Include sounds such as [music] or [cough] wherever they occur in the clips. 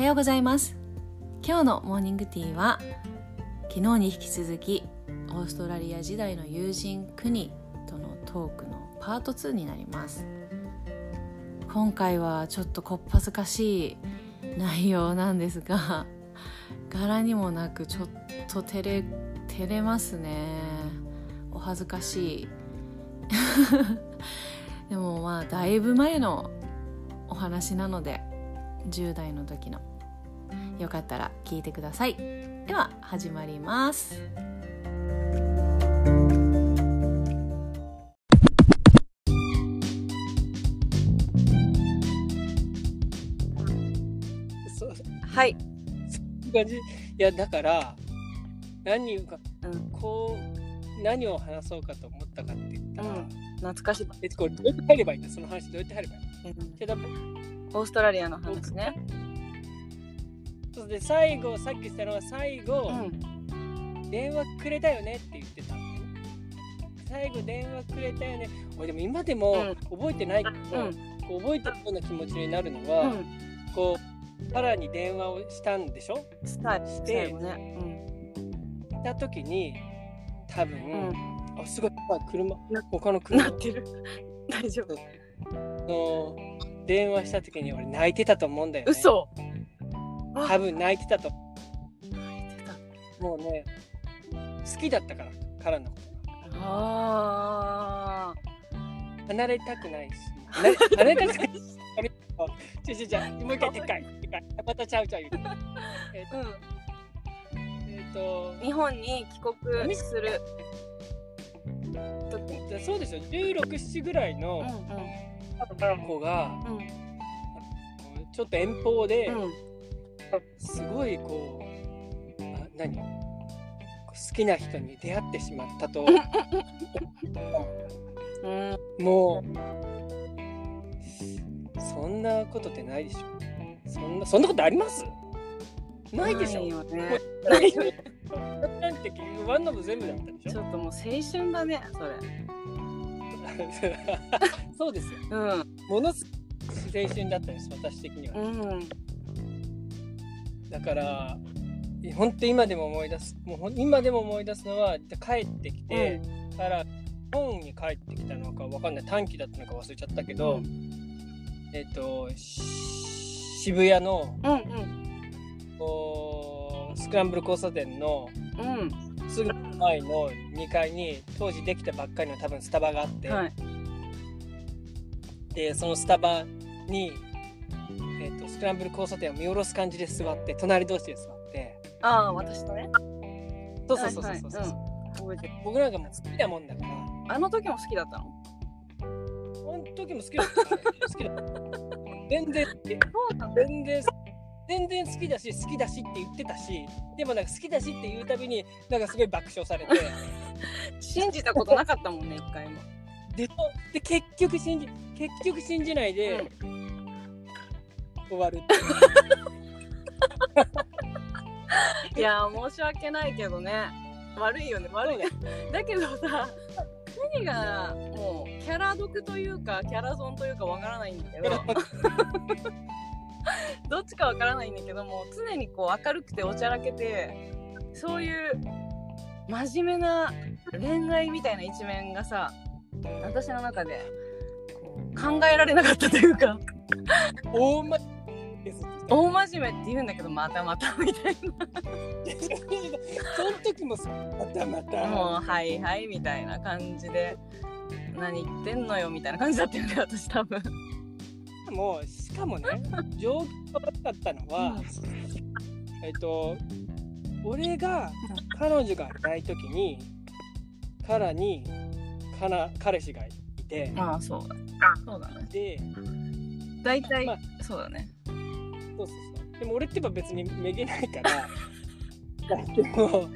はようございます。今日のモーニングティーは昨日に引き続きオーストラリア時代の友人クニとのトークのパート2になります。今回はちょっとこっぱずかしい内容なんですが柄にもなくちょっと照れ照れますね。お恥ずかしい。[laughs] でもまあだいぶ前のお話なので10代の時のよかったら聞いてください。では始まります。はい、感じ。いやだから何をかうん。こう何を話そうかと思ったかって言ったら、うん。懐かしい、えこれどうやって入ればいいんだ？その話どうやって入ればいいの？でだオーストラリアの話ねそうで最後さっき言ったのは最後、うん。電話くれたよねって言ってたの最後電話くれたよね。俺でも今でもうん。覚えてないけど、うん。こう覚えてるような気持ちになるのうは、ん。こうパラに電話をしたんでしょ？してね。した時に多分、うん、うん、あすごいあ車な他の車。なってる。[laughs] 大丈夫。の電話した時に俺泣いてたと思うんだよね。嘘。あ多分泣いてたと。泣いてた。もうね好きだったから彼のことが。あ離れたくないし。離れたくないし。[laughs] ちょちょちょもう一回でっかい。でっかいまたちゃうちゃう言う。えっー、うん。とえっと日本に帰国する。時？そうですよ。1617ぐらいの子がうん。うん。ちょっと遠方で、うんすごいこうあ何？好きな人に出会ってしまったとうん。もうそんなことってないでしょ。そんなそんなことあります？ないでしょ。ないよね。ないよねなんて結局ワンノブ全部だったでしょ。ちょっともう青春だねそれ。[laughs] そうですよ。うん。ものすごい青春だったです私的には、うんだから本当今でも思い出すもう今でも思い出すのは帰ってきて、から日本に帰ってきたのかわかんない。短期だったのか忘れちゃったけど、うん。えっ、とし渋谷のうんうん。スクランブル交差点のうん。すぐ前の2階に当時できたばっかりの多分スタバがあって、はい。でそのスタバに、えっとスクランブル交差点を見下ろす感じで座って隣同士で座って。ああ私とね。そうそうそうそうそう、はいはい。うん。覚えてる。僕なんかもう好きなもんだから。あの時も好きだったの？この時も好きだった、ね、好きだった。全然全然全然好きだし好きだしって言ってたしでもなんか好きだしって言うたびになんかすごい爆笑されて。信じたことなかったもんね一回も。でで結局信じ結局信じないで、終わる。[laughs] いやー申し訳ないけどね。悪いよね悪いね。だけどさ何がもうキャラ毒というかキャラ損というかわからないんだけど。[laughs] どっちかわからないんだけども常にこう明るくておちゃらけてそういう真面目な恋愛みたいな一面がさ私の中で考えられなかったというか。大前です大真面目って言うんだけどまたまたみたい [laughs] その時もさまたまたなもうはいはいみたいな感じで何言ってんのよみたいな感じだったよね私多分。もうしかもね [laughs] 状況が悪かったのは、えっと俺が彼女がいない時にカラにかな彼氏がいて。ああそうだ。そうだね。で大体、まそうだねそうそうそう。でも俺ってば別にめげないから。で [laughs] も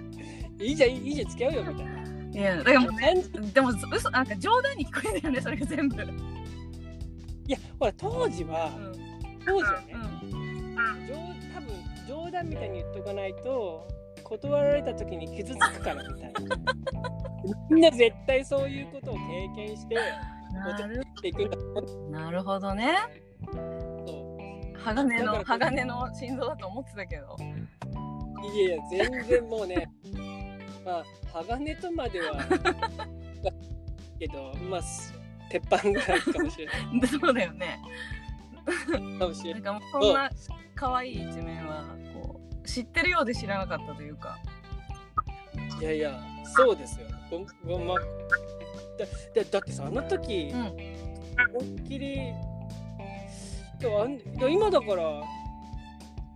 いいじゃんいいじゃん付き合うよみたいな。いやだからもうねでも嘘なんか冗談に聞こえるよねそれが全部、いやほら当時は当時はね、冗多分冗談みたいに言っとかないと断られた時に傷つくからみたいな。[laughs] みんな絶対そういうことを経験してなるほど。ねう鋼の鋼の心臓だと思ってたけど。いやいや全然もうね [laughs] まあ鋼とまではけどまあす鉄板ぐらいかもしれない。で [laughs] そうだよね。かもしれない。なんかもうこんな可愛い一面はこう知ってるようで知らなかったというか。いやいやそうですよ。ごごま。だだだってさあの時、うん。思いっきりあん今だから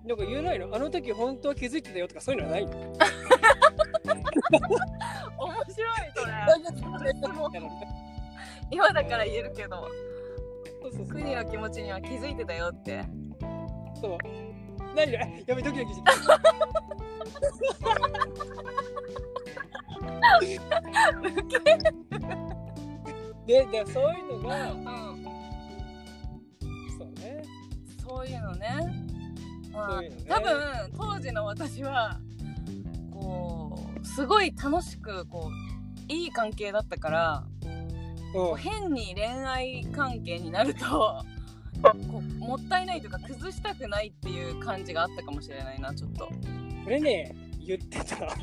なんか言えないの？あの時本当は気づいてたよとかそういうのはないの？面白いそれ。今だから言えるけど。そうそうそう。国の気持ちには気づいてたよって。そう。何がやべドキドキして [laughs] ででそういうのがうんそういうのね。ういうのね。多分当時の私はこうすごい楽しくこういい関係だったからこうう変に恋愛関係になるとこうもったいないというか崩したくないっていう感じがあったかもしれないなちょっと。んこれね言ってた。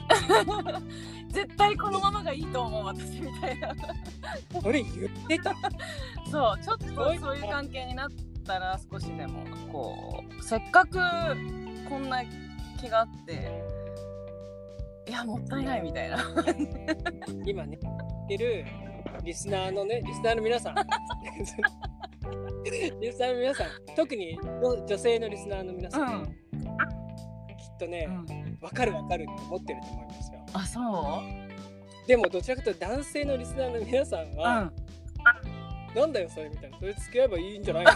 絶対このままがいいと思う私みたいなこれ言ってたそうちょっとそういう関係になったら少しでもこうせっかくこんな気があっていやもったいないみたいな。今ね言ってるリスナーのねリスナーの皆さん。[laughs] リスナーの皆さん。特に女性のリスナーの皆さん、うん。きっとね、うん。わかるわかるって思ってると思いますよ。あそう？でもどちらかというと男性のリスナーの皆さんうは、んなんだよそれみたいな。それ付き合えばいいんじゃないの？い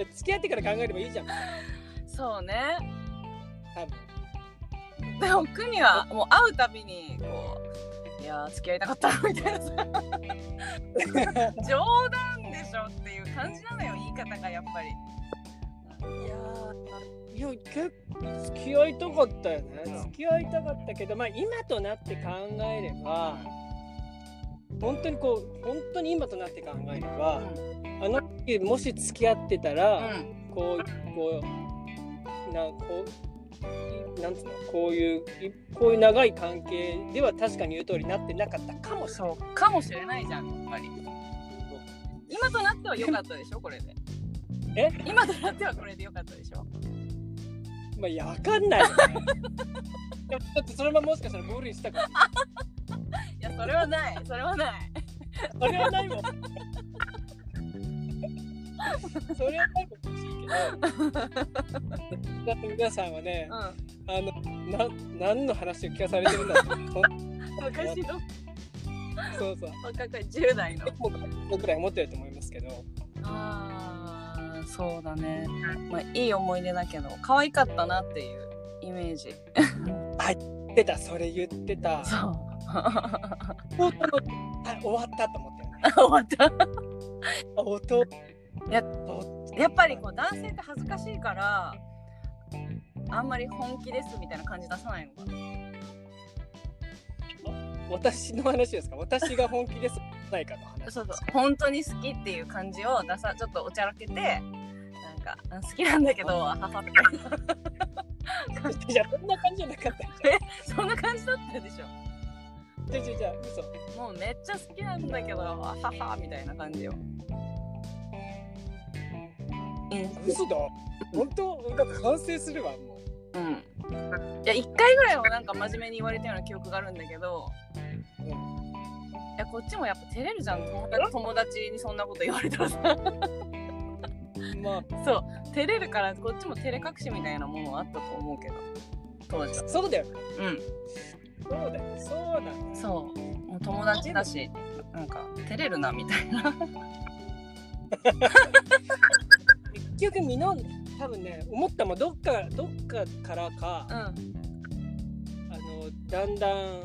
や付き合ってから考えればいいじゃん。そうね。多分。でも国はもう会うたびにこういやー付き合いたかったなみたいなさ。[laughs] 冗談でしょっていう感じなのよ言い方がやっぱり。いやーいや結構付き合いたかったよね。付き合いたかったけどまあ今となって考えれば本当にこう本当に今となって考えれば、あの時もし付き合ってたら、うん。こうこうなこういなんつうのこういういこういう長い関係では確かに言う通りになってなかったかもしれない。かもしれないじゃんやっぱり。今となっては良かったでしょこれで。え？今となってはこれで良かったでしょ。まあいやわかんないよね。[laughs] だってそれももしかしたらゴールインしたからそれはないそれはないそれはないもん。それはないもん欲しいけど。皆さんはね、うあのな何の話を聞かされてるんだろう。ん昔のそうそう。若い10代の僕らい思ってると思いますけど。あーそうだねまあいい思い出だけど可愛かったなっていうイメージ [laughs] 言ってた、それ言ってた。そう [laughs] 終わったと思ったよね。[laughs] 終わった。あ音。やそやっぱりこう男性って恥ずかしいからあんまり本気ですみたいな感じ出さないのかな。私の話ですか？私が本気ですないかの話。そうそう。本当に好きっていう感じを出さちょっとおちゃらけてなんかあ好きなんだけどははみたいじゃあそんな感じじゃなかった。[laughs] じなそんな感じだったでしょゃん。じゃあじゃあじゃあ嘘。もうめっちゃ好きなんだけどははみたいな感じよ。うん嘘だ。本当？だって反省するわもう。うん。いや1回ぐらいはなんか真面目に言われたような記憶があるんだけどうん。いやこっちもやっぱ照れるじゃん。友達にそんなこと言われたらさ。まあ。そう。照れるからこっちも照れ隠しみたいなものはあったと思うけど。当時は。そうだよ。うんそうだよ。そうだよ。そう。もう友達だしなんか照れるなみたいな。結局みの多分ね思ったもんどっかどっかからか、うん。あのだんだん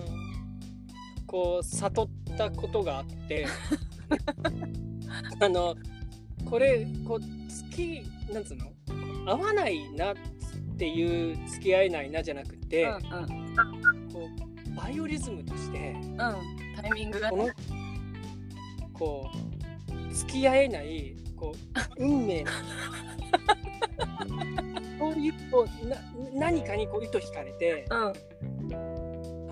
こう悟ったことがあって [laughs] あのこれこう好きなんつうの？合わないなっていう付き合えないなじゃなくて、うんうんこうバイオリズムとしてうんタイミングが。このねこう付き合えないこう運命の。[laughs] そういうこうな何かにこう糸引かれて、うん。あ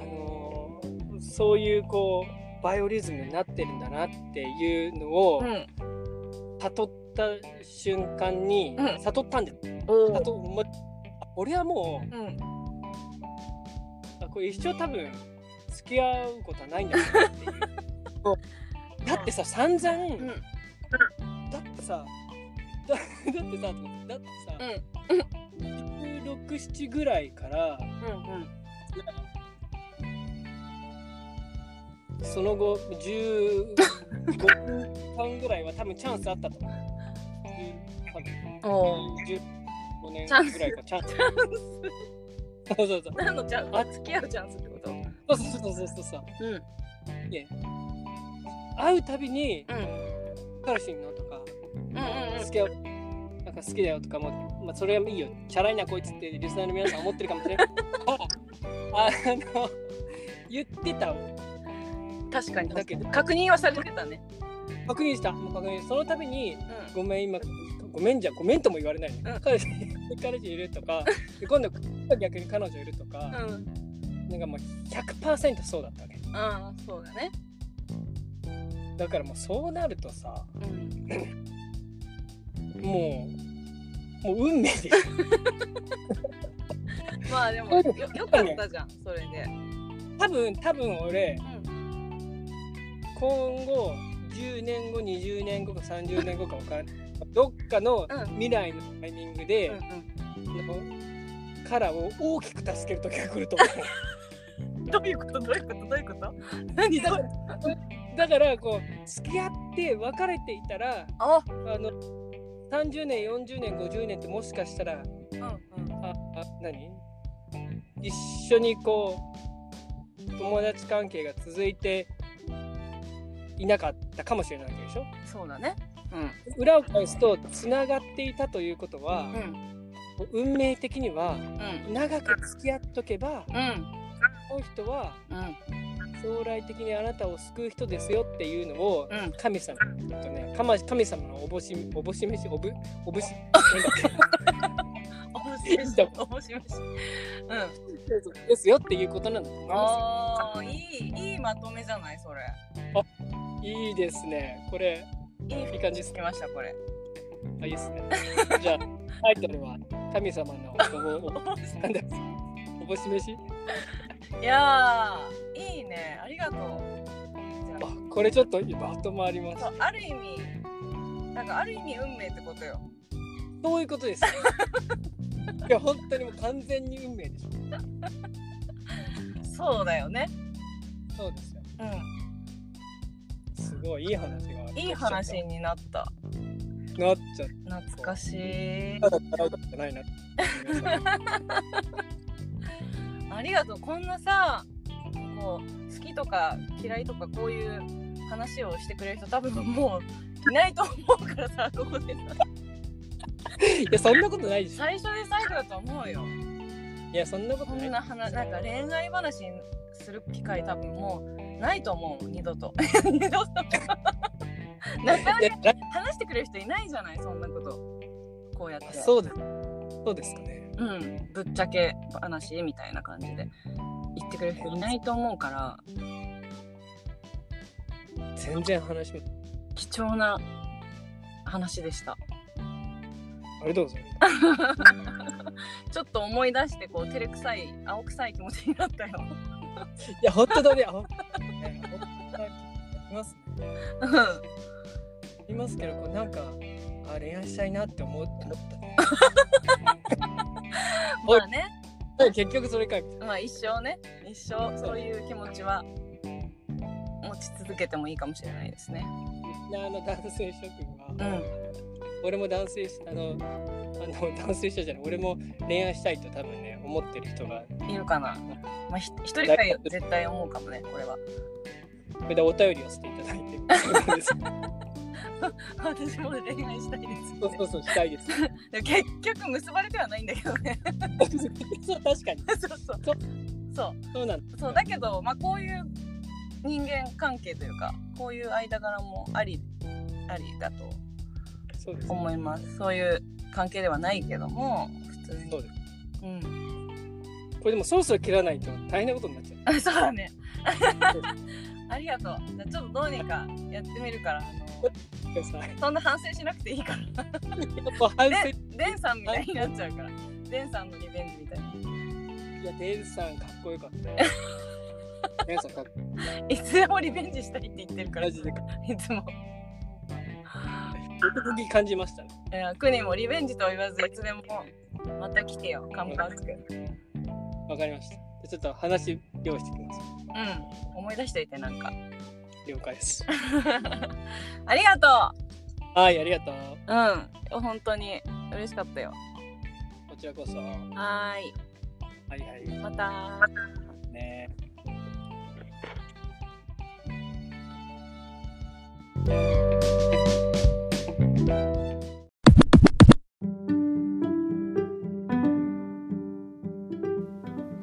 のーそういうこうバイオリズムになってるんだなっていうのをうん。悟った瞬間に、うん悟ったんだよ。お悟も俺はもううんあこれ一生多分付き合うことはないんだなっていう。[laughs] だってさ散々、うん。だってさだだってさだってさ、16、7ぐらいからうんその後15分間ぐらいは多分チャンスあったと思う。多分。お15年ぐらいかチャンス。そうそうそう。何のチャンスあ付き合うチャンスってこと？そうそうそうそうそう。う。ん。会うたびにうん。彼氏いんのとかうんうん好きだよなんか好きだよとかも、まあ、それはいいよ。チャラいなこいつってリスナーの皆さん思ってるかもしれない [laughs] あの言ってた確かに。だけど。確認はされてたね確認したもう確認その度に。うごめん今ごめんじゃごめんとも言われない、ん彼氏彼氏いるとかで今度逆に彼女いるとか、んうん。なんかもう100%そうだったわけ。ああそうだね。だからもうそうなるとさうん。もうもう運命で。[laughs] まあでもよよかったじゃんそれで。多分多分俺うん。今後10年後20年後か30年後か分からない。どっかのうん。未来のタイミングで、うん。あのカラーを大きく助ける時が来ると思う。ん [laughs] どういうこと？どういうこと？どういうこと？何？[laughs] だうだからこう付き合って別れていたらあ。あの30年40年50年ってもしかしたらうんうん。ああ何？一緒にこう友達関係が続いていなかったかもしれないわけでしょ？そうだね。うん。裏を返すとつながっていたということは、うん運命的にはうん。長く付き合っとけばうん。この人はうん。将来的にあなたを救う人ですよっていうのをうん。神様とね神神様のおぼしおぼし飯おぶおぶしなんだっ面白い面白いうんけですよっていうことなんだと思いまああいいいいまとめじゃないそれ。すよいいですね。これいい感じつきましたこれ。あいいですね。じゃあタイトルは？神様のおぼお [laughs] なんだおぼし飯いやーいいね。ありがとう。あ。これちょっとまとまります。ある意味なんかある意味運命ってことよ。そういうことです。[laughs] いや、本当にもう完全に運命でしょ。そうだよね。そうですよ。うすごいいい話が。んいい話になったなっちゃっ懐かしいた。ただ笑うことじゃないな。[laughs] ありがとうこんなさこう好きとか嫌いとかこういう話をしてくれる人多分もういないと思うからさ [laughs] ここでさいや、そんなことないでしょ。最初で最後だと思うよいや、そんなことこない。んな話なんか恋愛話にする機会多分もうないと思う二度と [laughs] 二度となかないや、話してくれる人いないじゃないそんなことこうやってそうです。そうですかね。うんぶっちゃけ話みたいな感じで言ってくれる人いないと思うから全然話も。貴重な話でしたありがとうございます。[laughs] ちょっと思い出してこう照れくさい青臭い気持ちになったよいや、本当だね。あ、ね本当だいますね。いますけど、こうなんか、あ、恋愛したいなって思った。ね。[laughs] まあね。結局それか。い。まあ一生ね。一生そういう気持ちは持ち続けてもいいかもしれないですね。あの男性諸君は、うん。俺も男性しあのあの [laughs] 男性者じゃない俺も恋愛したいと多分ね思ってる人が。いるかな。まあひ一人か絶対思うかもねこれは。これでお便りをしていただいて [laughs] [laughs] 私も恋愛したいです。そうそうそうしたいです。[laughs] 結局結ばれてはないんだけどね。[laughs] そう確かに。そうそう。そう。そう。そうなんだ。そうだけどまあこういう人間関係というかこういう間柄もありありだと思います。そういう関係ではないけども普通に。そうです。うん。これでもそろそろ切らないと大変なことになっちゃう。あそうだね。ありがとう。じゃあちょっとどうにかやってみるから [laughs] そんな反省しなくていいから。反省。でデンさんみたいになっちゃうから。デンさんのリベンジみたいないやデンさんかっこよかったよ。[laughs] デンさんかっこいつでもリベンジしたいって言ってるから。いマジでつも。男気感じましたねいやクニもリベンジとは言わずいつでもまた来てよ。カムバックわかりました。ちょっと話用意してきます。うん。思い出しといてなんか了解です。[laughs] ありがとはいありがとう。ううん本当に嬉しかったよ。こちらこそ。はい。いはい。また。ね。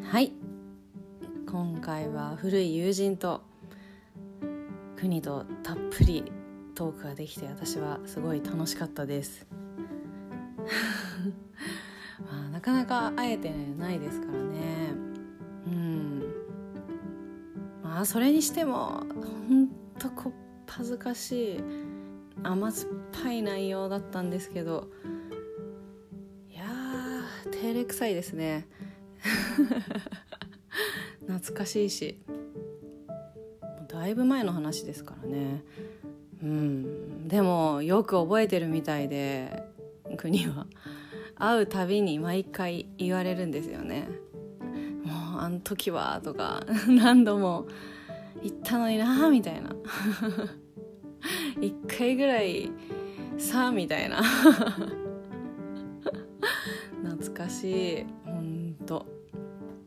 はい。今回は古い友人と国とたっぷりトークができて私はすごい楽しかったです。[laughs] まあなかなか会えてないですからね。うん。まあそれにしてもほんとこっぱずかしい甘酸っぱい内容だったんですけど。いやー照れくさいですね。[laughs] 懐かしいし。だいぶ前の話ですからね。うん。でもよく覚えてるみたいで国は。会うたびに毎回言われるんですよね。もうあの時はとか何度も言ったのになみたいな。[laughs] 一回ぐらいさあみたいな。[laughs] 懐かしい。ほんと。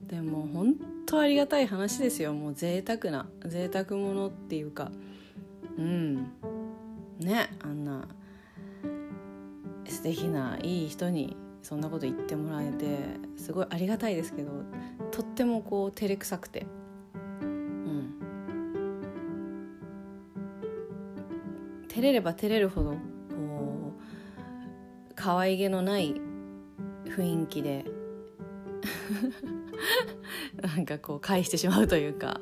でも本当ありがたい話ですよ。もう贅沢な贅沢ものっていうか。うん。ねあんな素敵ないい人にそんなこと言ってもらえてすごいありがたいですけどとってもこう照れくさくて。うん。照れれば照れるほどこう可愛げのない雰囲気で。なんかこう返してしまうというか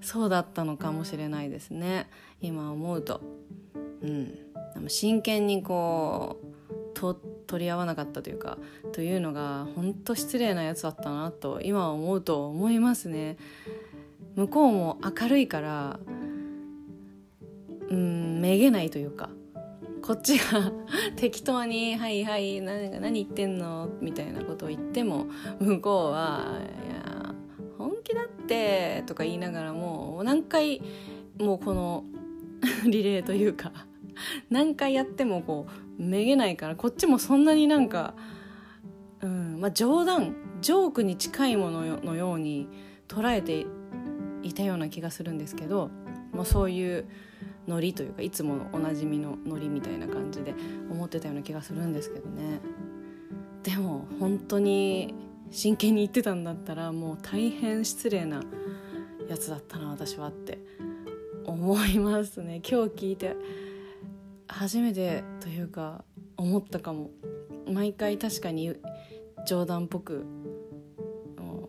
そうだったのかもしれないですね。今思うと。うん。真剣にこうと取り合わなかったというかというのが本当失礼なやつだったなと今思うと思いますね。向こうも明るいからうんめげないというかこっちが [laughs] 適当に「はいはい何何言ってんの?」みたいなことを言っても向こうは「いやだって」とか言いながらも何回もうこの [laughs] リレーというか何回やってもこうめげないからこっちもそんなになんか、うんまあ、冗談ジョークに近いもののように捉えていたような気がするんですけど、まあ、そういうノリというかいつものおなじみのノリみたいな感じで思ってたような気がするんですけどね。でも本当に真剣に言ってたんだったらもう大変失礼なやつだったな私はって思いますね。今日聞いて初めてというか思ったかも。毎回確かに冗談っぽく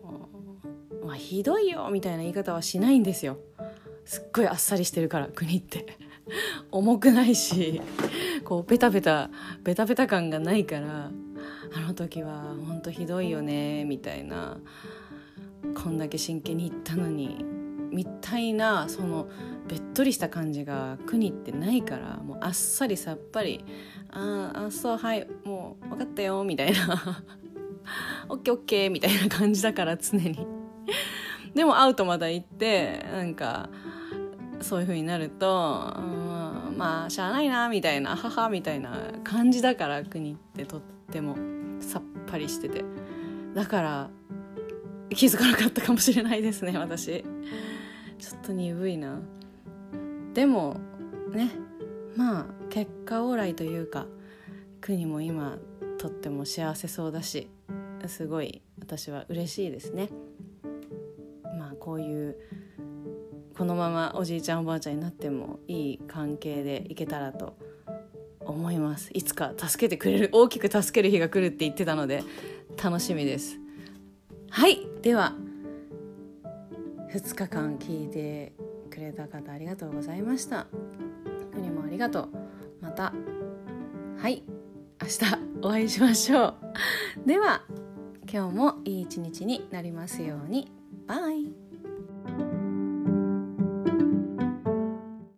「まあひどいよ」みたいな言い方はしないんですよ。すっごいあっさりしてるから国って。[laughs] 重くないしこうベタベタベタベタ感がないから。あの時は本当ひどいよねみたいな。こんだけ真剣に言ったのにみたいなそのべっとりした感じが国ってないからもうあっさりさっぱり「ああそうはいもう分かったよ」みたいな「オッケーオッケー」みたいな感じだから常に。でも会うとまた行ってなんかそういう風になると、うん、まあしゃあないなみたいな母みたいな感じだから国ってとっても。さっぱりしてて。だから気づかなかったかもしれないですね私。ちょっと鈍いな。でもね。まあ結果オーライというか国も今とっても幸せそうだしすごい私は嬉しいですね。まあこういうこのままおじいちゃんおばあちゃんになってもいい関係でいけたらと思います。いつか助けてくれる大きく助ける日が来るって言ってたので楽しみです。はい。では2日間聞いてくれた方ありがとうございました。国もありがとう。またはい。明日お会いしましょう。では今日もいい一日になりますように。バイ。